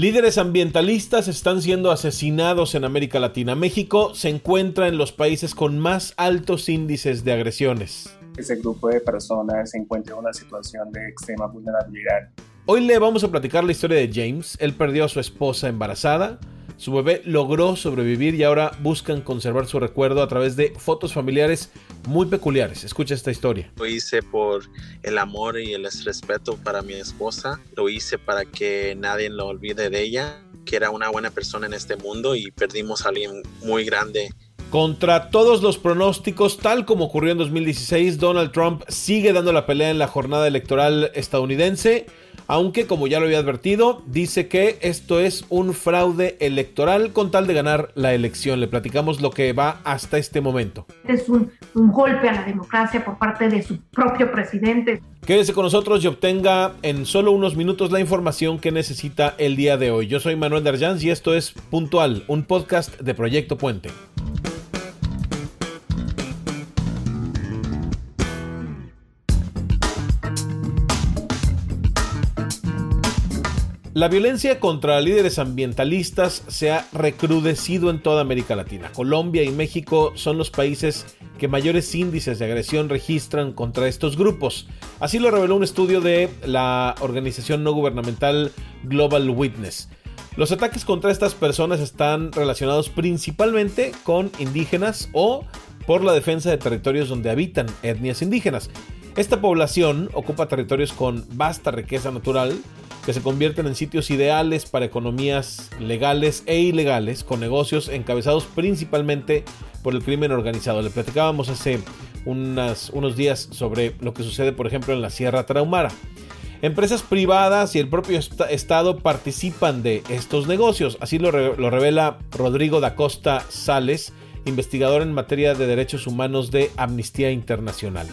Líderes ambientalistas están siendo asesinados en América Latina. México se encuentra en los países con más altos índices de agresiones. Ese grupo de personas se encuentra en una situación de extrema vulnerabilidad. Hoy le vamos a platicar la historia de James. Él perdió a su esposa embarazada, su bebé logró sobrevivir y ahora buscan conservar su recuerdo a través de fotos familiares muy peculiares. Escucha esta historia. Lo hice por el amor y el respeto para mi esposa. Lo hice para que nadie lo olvide de ella, que era una buena persona en este mundo y perdimos a alguien muy grande contra todos los pronósticos, tal como ocurrió en 2016, Donald Trump sigue dando la pelea en la jornada electoral estadounidense aunque como ya lo había advertido, dice que esto es un fraude electoral con tal de ganar la elección. Le platicamos lo que va hasta este momento. Es un, un golpe a la democracia por parte de su propio presidente. Quédese con nosotros y obtenga en solo unos minutos la información que necesita el día de hoy. Yo soy Manuel Darjans y esto es Puntual, un podcast de Proyecto Puente. La violencia contra líderes ambientalistas se ha recrudecido en toda América Latina. Colombia y México son los países que mayores índices de agresión registran contra estos grupos. Así lo reveló un estudio de la organización no gubernamental Global Witness. Los ataques contra estas personas están relacionados principalmente con indígenas o por la defensa de territorios donde habitan etnias indígenas. Esta población ocupa territorios con vasta riqueza natural, que se convierten en sitios ideales para economías legales e ilegales, con negocios encabezados principalmente por el crimen organizado. Le platicábamos hace unos días sobre lo que sucede, por ejemplo, en la Sierra Traumara. Empresas privadas y el propio Estado participan de estos negocios, así lo, lo revela Rodrigo da Costa Sales, investigador en materia de derechos humanos de Amnistía Internacional.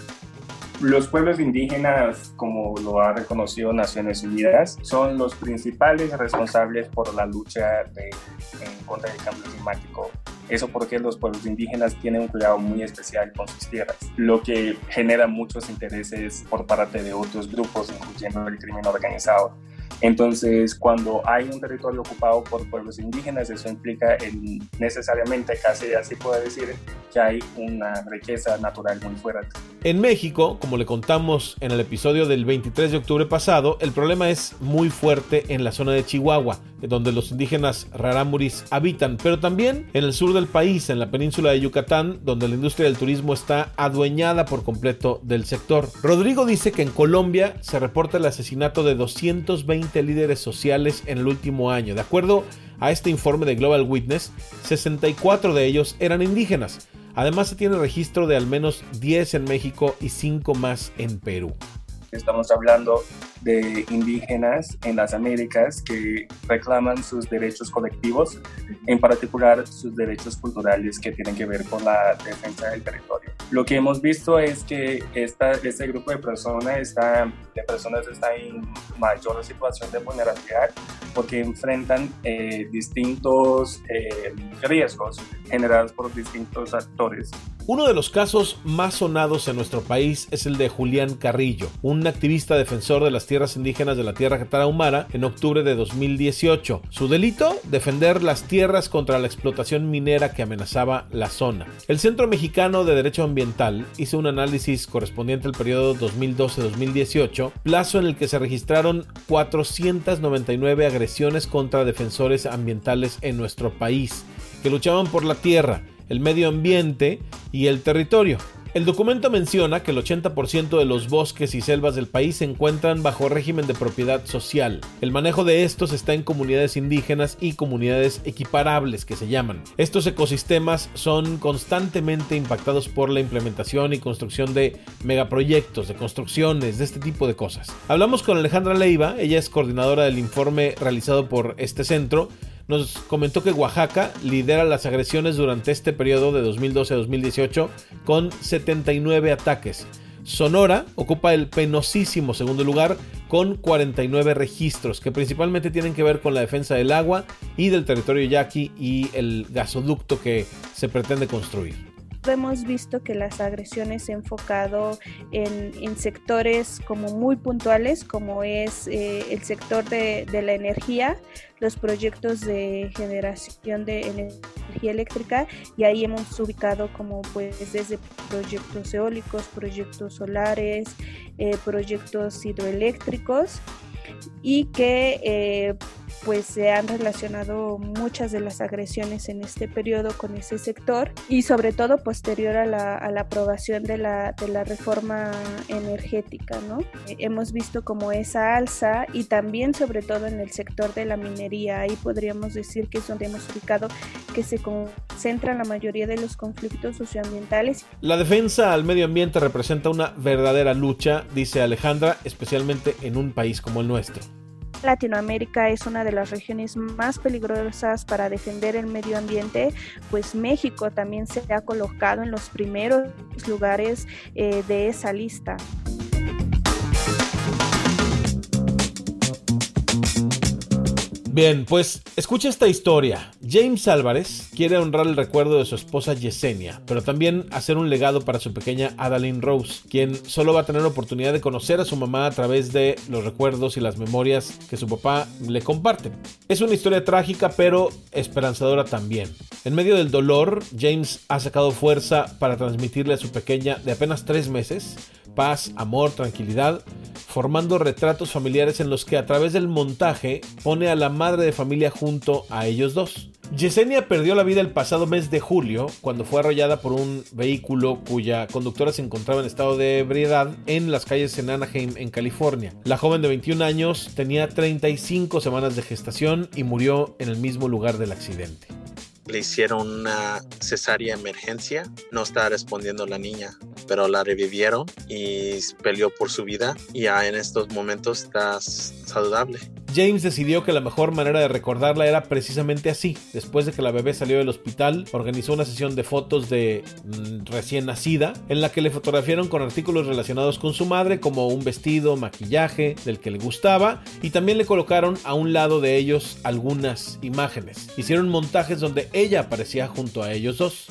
Los pueblos indígenas, como lo ha reconocido Naciones Unidas, son los principales responsables por la lucha en contra del cambio climático. Eso porque los pueblos indígenas tienen un cuidado muy especial con sus tierras, lo que genera muchos intereses por parte de otros grupos, incluyendo el crimen organizado. Entonces, cuando hay un territorio ocupado por pueblos indígenas, eso implica necesariamente, casi así puede decir, que hay una riqueza natural muy fuerte. En México, como le contamos en el episodio del 23 de octubre pasado, el problema es muy fuerte en la zona de Chihuahua, donde los indígenas rarámuris habitan, pero también en el sur del país, en la península de Yucatán, donde la industria del turismo está adueñada por completo del sector. Rodrigo dice que en Colombia se reporta el asesinato de 220 líderes sociales en el último año. De acuerdo a este informe de Global Witness, 64 de ellos eran indígenas. Además se tiene registro de al menos 10 en México y 5 más en Perú. Estamos hablando de indígenas en las Américas que reclaman sus derechos colectivos, en particular sus derechos culturales que tienen que ver con la defensa del territorio. Lo que hemos visto es que esta, este grupo de personas está, de personas está en mayor situación de vulnerabilidad porque enfrentan eh, distintos eh, riesgos generados por distintos actores. Uno de los casos más sonados en nuestro país es el de Julián Carrillo, un activista defensor de las tierras indígenas de la tierra tarahumara en octubre de 2018. Su delito, defender las tierras contra la explotación minera que amenazaba la zona. El Centro Mexicano de Derecho Ambiental hizo un análisis correspondiente al periodo 2012-2018, plazo en el que se registraron 499 agresiones contra defensores ambientales en nuestro país, que luchaban por la tierra, el medio ambiente y el territorio. El documento menciona que el 80% de los bosques y selvas del país se encuentran bajo régimen de propiedad social. El manejo de estos está en comunidades indígenas y comunidades equiparables que se llaman. Estos ecosistemas son constantemente impactados por la implementación y construcción de megaproyectos, de construcciones, de este tipo de cosas. Hablamos con Alejandra Leiva, ella es coordinadora del informe realizado por este centro nos comentó que Oaxaca lidera las agresiones durante este periodo de 2012 a 2018 con 79 ataques. Sonora ocupa el penosísimo segundo lugar con 49 registros que principalmente tienen que ver con la defensa del agua y del territorio yaqui y el gasoducto que se pretende construir. Hemos visto que las agresiones se han enfocado en, sectores como muy puntuales, como es eh, el sector de, la energía, los proyectos de generación de energía eléctrica y ahí hemos ubicado como pues desde proyectos eólicos, proyectos solares, eh, proyectos hidroeléctricos y que eh, pues se han relacionado muchas de las agresiones en este periodo con ese sector y sobre todo posterior a la, aprobación de la, de la, reforma energética, ¿no? hemos visto como esa alza y también sobre todo en el sector de la minería, ahí podríamos decir que es donde hemos ubicado que se concentran la mayoría de los conflictos socioambientales. La defensa al medio ambiente representa una verdadera lucha, dice Alejandra, especialmente en un país como el nuestro. Latinoamérica es una de las regiones más peligrosas para defender el medio ambiente, pues México también se ha colocado en los primeros lugares eh, de esa lista. Bien, pues escucha esta historia. James Álvarez quiere honrar el recuerdo de su esposa Yesenia, pero también hacer un legado para su pequeña Adeline Rose, quien solo va a tener oportunidad de conocer a su mamá a través de los recuerdos y las memorias que su papá le comparte. Es una historia trágica, pero esperanzadora también. En medio del dolor, James ha sacado fuerza para transmitirle a su pequeña de apenas tres meses paz, amor, tranquilidad, formando retratos familiares en los que a través del montaje pone a la madre de familia junto a ellos dos. Yesenia perdió la vida el pasado mes de julio cuando fue arrollada por un vehículo cuya conductora se encontraba en estado de ebriedad en las calles en Anaheim, en California. La joven de 21 años tenía 35 semanas de gestación y murió en el mismo lugar del accidente le hicieron una cesárea emergencia, no estaba respondiendo la niña, pero la revivieron y peleó por su vida y ya en estos momentos está saludable. James decidió que la mejor manera de recordarla era precisamente así. Después de que la bebé salió del hospital, organizó una sesión de fotos de mm, recién nacida, en la que le fotografiaron con artículos relacionados con su madre, como un vestido, maquillaje del que le gustaba, y también le colocaron a un lado de ellos algunas imágenes. Hicieron montajes donde ella aparecía junto a ellos dos.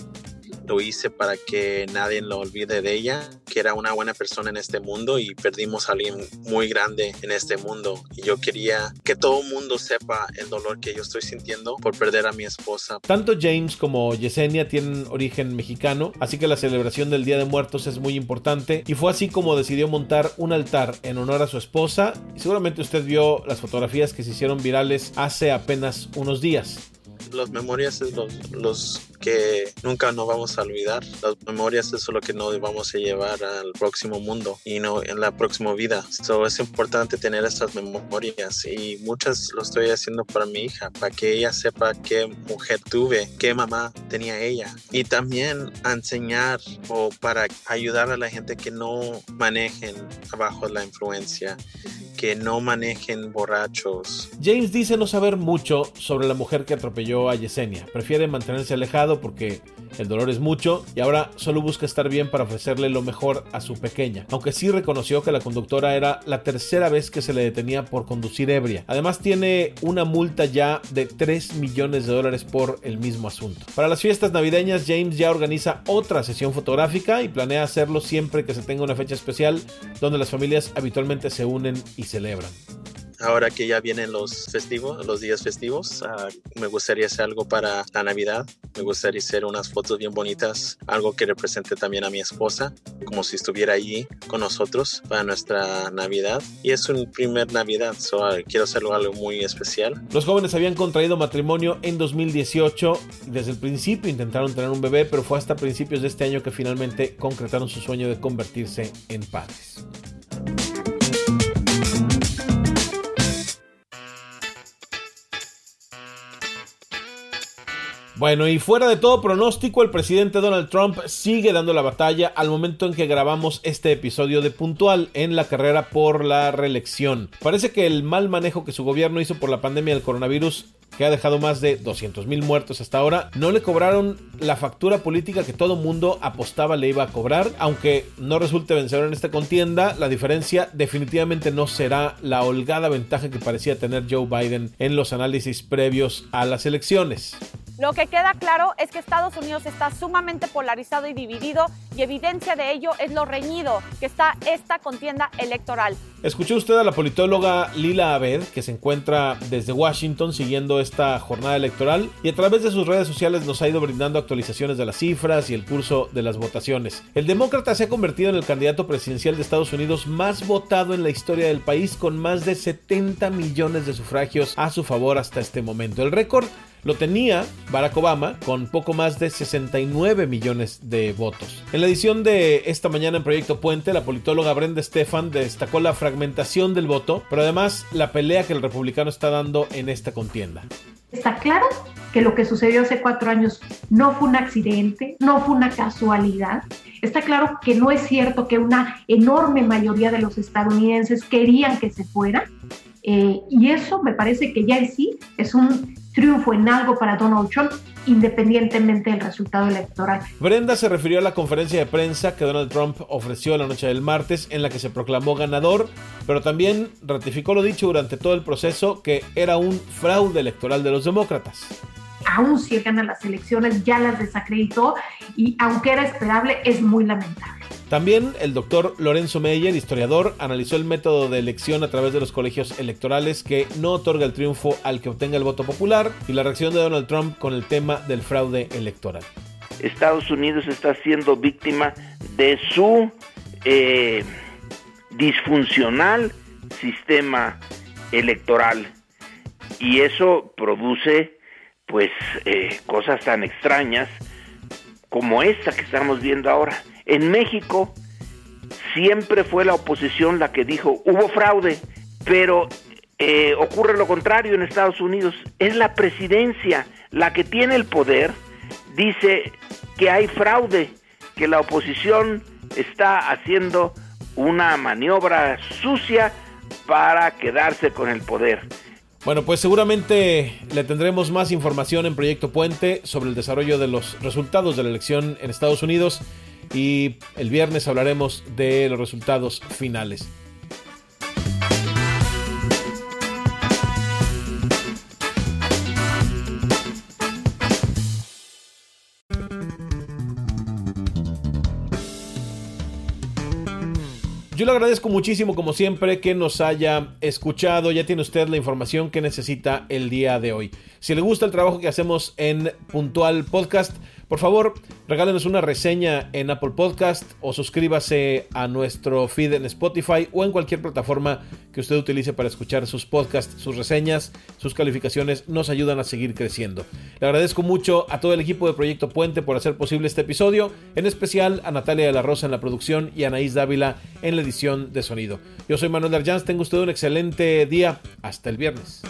Lo hice para que nadie lo olvide de ella, que era una buena persona en este mundo y perdimos a alguien muy grande en este mundo. Y yo quería que todo el mundo sepa el dolor que yo estoy sintiendo por perder a mi esposa. Tanto James como Yesenia tienen origen mexicano, así que la celebración del Día de Muertos es muy importante y fue así como decidió montar un altar en honor a su esposa. Y seguramente usted vio las fotografías que se hicieron virales hace apenas unos días. Las memorias es los que nunca nos vamos a olvidar. Las memorias es lo que nos vamos a llevar al próximo mundo y no en la próxima vida. So, es importante tener estas memorias y muchas lo estoy haciendo para mi hija, para que ella sepa qué mujer tuve, qué mamá tenía ella. Y también enseñar o para ayudar a la gente que no manejen bajo la influencia que no manejen borrachos. James dice no saber mucho sobre la mujer que atropelló a Yesenia. Prefiere mantenerse alejado porque el dolor es mucho y ahora solo busca estar bien para ofrecerle lo mejor a su pequeña. Aunque sí reconoció que la conductora era la tercera vez que se le detenía por conducir ebria. Además tiene una multa ya de 3 millones de dólares por el mismo asunto. Para las fiestas navideñas James ya organiza otra sesión fotográfica y planea hacerlo siempre que se tenga una fecha especial donde las familias habitualmente se unen y celebran. Ahora que ya vienen los festivos, los días festivos, ah, me gustaría hacer algo para la Navidad. Me gustaría hacer unas fotos bien bonitas, algo que represente también a mi esposa, como si estuviera allí con nosotros para nuestra Navidad. Y es un primer Navidad, so, ah, quiero hacerlo algo muy especial. Los jóvenes habían contraído matrimonio en 2018 y desde el principio intentaron tener un bebé, pero fue hasta principios de este año que finalmente concretaron su sueño de convertirse en padres. Bueno, y fuera de todo pronóstico, el presidente Donald Trump sigue dando la batalla al momento en que grabamos este episodio de Puntual en la carrera por la reelección. Parece que el mal manejo que su gobierno hizo por la pandemia del coronavirus que ha dejado más de 200.000 muertos hasta ahora, no le cobraron la factura política que todo mundo apostaba le iba a cobrar. Aunque no resulte vencedor en esta contienda, la diferencia definitivamente no será la holgada ventaja que parecía tener Joe Biden en los análisis previos a las elecciones. Lo que queda claro es que Estados Unidos está sumamente polarizado y dividido y evidencia de ello es lo reñido que está esta contienda electoral. Escuchó usted a la politóloga Lila Abed, que se encuentra desde Washington siguiendo esta jornada electoral y a través de sus redes sociales nos ha ido brindando actualizaciones de las cifras y el curso de las votaciones. El demócrata se ha convertido en el candidato presidencial de Estados Unidos más votado en la historia del país con más de 70 millones de sufragios a su favor hasta este momento. El récord lo tenía Barack Obama con poco más de 69 millones de votos. En la edición de esta mañana en Proyecto Puente, la politóloga Brenda Stefan destacó la fragmentación del voto, pero además la pelea que el republicano está dando en esta contienda. Está claro que lo que sucedió hace cuatro años no fue un accidente, no fue una casualidad. Está claro que no es cierto que una enorme mayoría de los estadounidenses querían que se fuera. Eh, y eso me parece que ya en sí es un triunfo en algo para Donald Trump independientemente del resultado electoral. Brenda se refirió a la conferencia de prensa que Donald Trump ofreció la noche del martes en la que se proclamó ganador, pero también ratificó lo dicho durante todo el proceso que era un fraude electoral de los demócratas aún si él gana las elecciones, ya las desacreditó y aunque era esperable, es muy lamentable. También el doctor Lorenzo Meyer, historiador, analizó el método de elección a través de los colegios electorales que no otorga el triunfo al que obtenga el voto popular y la reacción de Donald Trump con el tema del fraude electoral. Estados Unidos está siendo víctima de su eh, disfuncional sistema electoral y eso produce pues eh, cosas tan extrañas como esta que estamos viendo ahora. En México siempre fue la oposición la que dijo hubo fraude, pero eh, ocurre lo contrario en Estados Unidos. Es la presidencia la que tiene el poder, dice que hay fraude, que la oposición está haciendo una maniobra sucia para quedarse con el poder. Bueno, pues seguramente le tendremos más información en Proyecto Puente sobre el desarrollo de los resultados de la elección en Estados Unidos y el viernes hablaremos de los resultados finales. Yo le agradezco muchísimo, como siempre, que nos haya escuchado. Ya tiene usted la información que necesita el día de hoy. Si le gusta el trabajo que hacemos en Puntual Podcast, por favor, regálenos una reseña en Apple Podcast o suscríbase a nuestro feed en Spotify o en cualquier plataforma que usted utilice para escuchar sus podcasts, sus reseñas, sus calificaciones nos ayudan a seguir creciendo. Le agradezco mucho a todo el equipo de Proyecto Puente por hacer posible este episodio, en especial a Natalia de la Rosa en la producción y a Anaís Dávila en la edición de sonido. Yo soy Manuel Arjans, tengo usted un excelente día. Hasta el viernes.